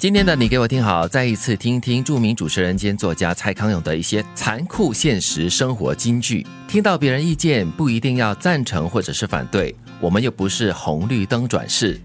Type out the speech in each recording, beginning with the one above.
今天的你给我听好，再一次听听著名主持人兼作家蔡康永的一些残酷现实生活金句。听到别人意见，不一定要赞成或者是反对。我们又不是红绿灯转世，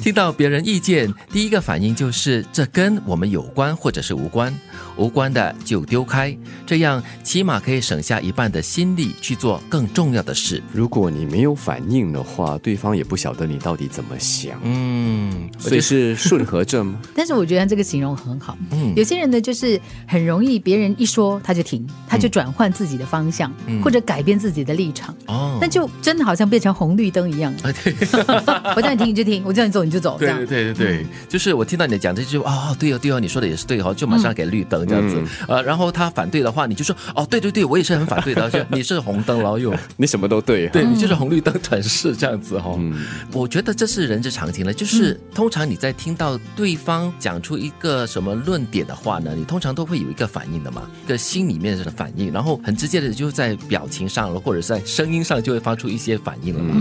听到别人意见，第一个反应就是这跟我们有关或者是无关，无关的就丢开，这样起码可以省下一半的心力去做更重要的事。如果你没有反应的话，对方也不晓得你到底怎么想，嗯，所以是顺和症吗？但是我觉得这个形容很好。嗯，有些人呢，就是很容易别人一说他就停，他就转换自己的方向，或者改变自己的立场。哦，那就真的好像变成红绿灯。一样。啊，对，我叫你听你就听，我叫你走你就走，对对对对。对，就是我听到你讲这句哦，对哦对哦，你说的也是对哦，就马上给绿灯这样子，呃，然后他反对的话，你就说哦，对对对，我也是很反对的，就 你是红灯老友，你什么都对，对你就是红绿灯转世这样子哈，我觉得这是人之常情了，就是通常你在听到对方讲出一个什么论点的话呢，你通常都会有一个反应的嘛，一个心里面的反应，然后很直接的就在表情上了，或者在声音上就会发出一些反应了嘛。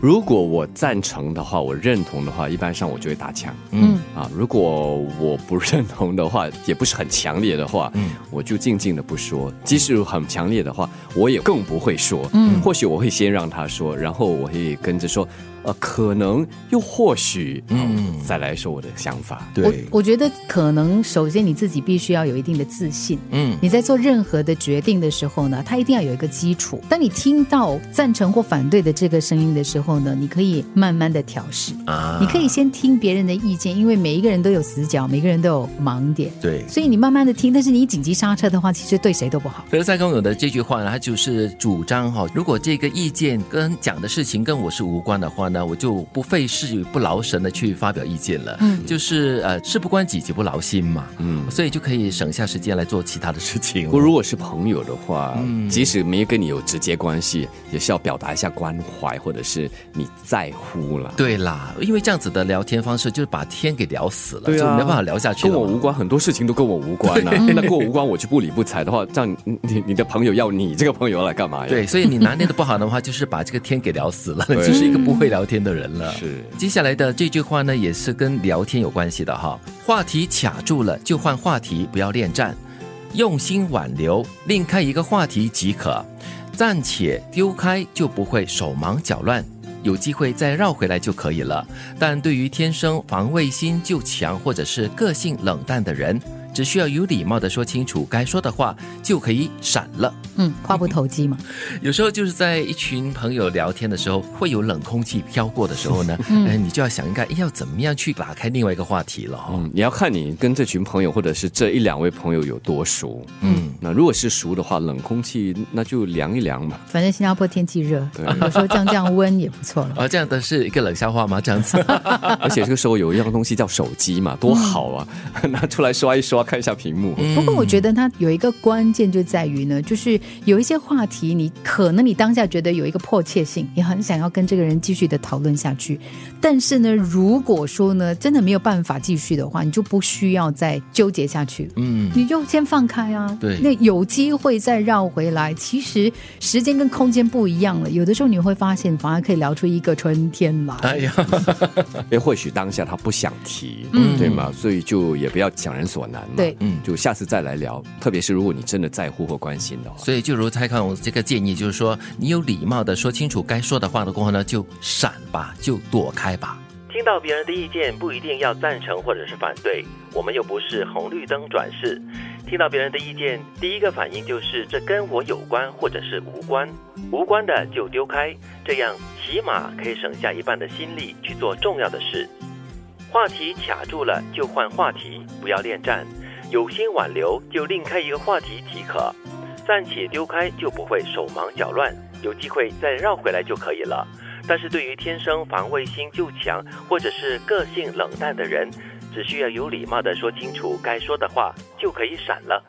如果我赞成的话，我认同的话，一般上我就会打枪。嗯啊，如果我不认同的话，也不是很强烈的话，嗯，我就静静的不说。即使很强烈的话，我也更不会说。嗯，或许我会先让他说，然后我会跟着说。呃，可能又或许，嗯，再来说我的想法。对，我觉得可能首先你自己必须要有一定的自信。嗯，你在做任何的决定的时候呢，它一定要有一个基础。当你听到赞成或反对的这个声音的时候呢，你可以慢慢的调试啊。你可以先听别人的意见，因为每一个人都有死角，每个人都有盲点。对，所以你慢慢的听，但是你紧急刹车的话，其实对谁都不好。可是蔡康永的这句话呢，他就是主张哈，如果这个意见跟讲的事情跟我是无关的话呢。那我就不费事不劳神的去发表意见了，嗯，就是呃事不关己己不劳心嘛，嗯，所以就可以省下时间来做其他的事情。不，如果是朋友的话，即使没跟你有直接关系，也是要表达一下关怀或者是你在乎了。对啦，因为这样子的聊天方式就是把天给聊死了，对啊，没办法聊下去。跟我无关，很多事情都跟我无关啊。那跟我无关，我就不理不睬的话，这样你你的朋友要你这个朋友来干嘛呀？对，所以你拿捏的不好的话，就是把这个天给聊死了，就是一个不会聊。天的人了，是接下来的这句话呢，也是跟聊天有关系的哈。话题卡住了就换话题，不要恋战，用心挽留，另开一个话题即可。暂且丢开就不会手忙脚乱，有机会再绕回来就可以了。但对于天生防卫心就强或者是个性冷淡的人。只需要有礼貌的说清楚该说的话，就可以闪了。嗯，话不投机嘛。有时候就是在一群朋友聊天的时候，会有冷空气飘过的时候呢，嗯，你就要想应该要怎么样去打开另外一个话题了哦。嗯，你要看你跟这群朋友或者是这一两位朋友有多熟。嗯，那如果是熟的话，冷空气那就凉一凉嘛。反正新加坡天气热，有时候降降温也不错了。啊，这样的是一个冷笑话吗？这样子。而且这个时候有一样东西叫手机嘛，多好啊，拿出来刷一刷。看一下屏幕。不过我觉得它有一个关键就在于呢，就是有一些话题，你可能你当下觉得有一个迫切性，你很想要跟这个人继续的讨论下去。但是呢，如果说呢，真的没有办法继续的话，你就不需要再纠结下去。嗯，你就先放开啊。对，那有机会再绕回来。其实时间跟空间不一样了，有的时候你会发现，反而可以聊出一个春天来。哎呀，也 或许当下他不想提，嗯，对吗？所以就也不要强人所难。对，嗯，就下次再来聊。特别是如果你真的在乎或关心的话，所以就如蔡康永这个建议，就是说，你有礼貌的说清楚该说的话的过后呢，就闪吧，就躲开吧。听到别人的意见，不一定要赞成或者是反对，我们又不是红绿灯转世。听到别人的意见，第一个反应就是这跟我有关或者是无关，无关的就丢开，这样起码可以省下一半的心力去做重要的事。话题卡住了就换话题，不要恋战。有心挽留就另开一个话题即可。暂且丢开就不会手忙脚乱，有机会再绕回来就可以了。但是对于天生防卫心就强或者是个性冷淡的人，只需要有礼貌的说清楚该说的话，就可以闪了。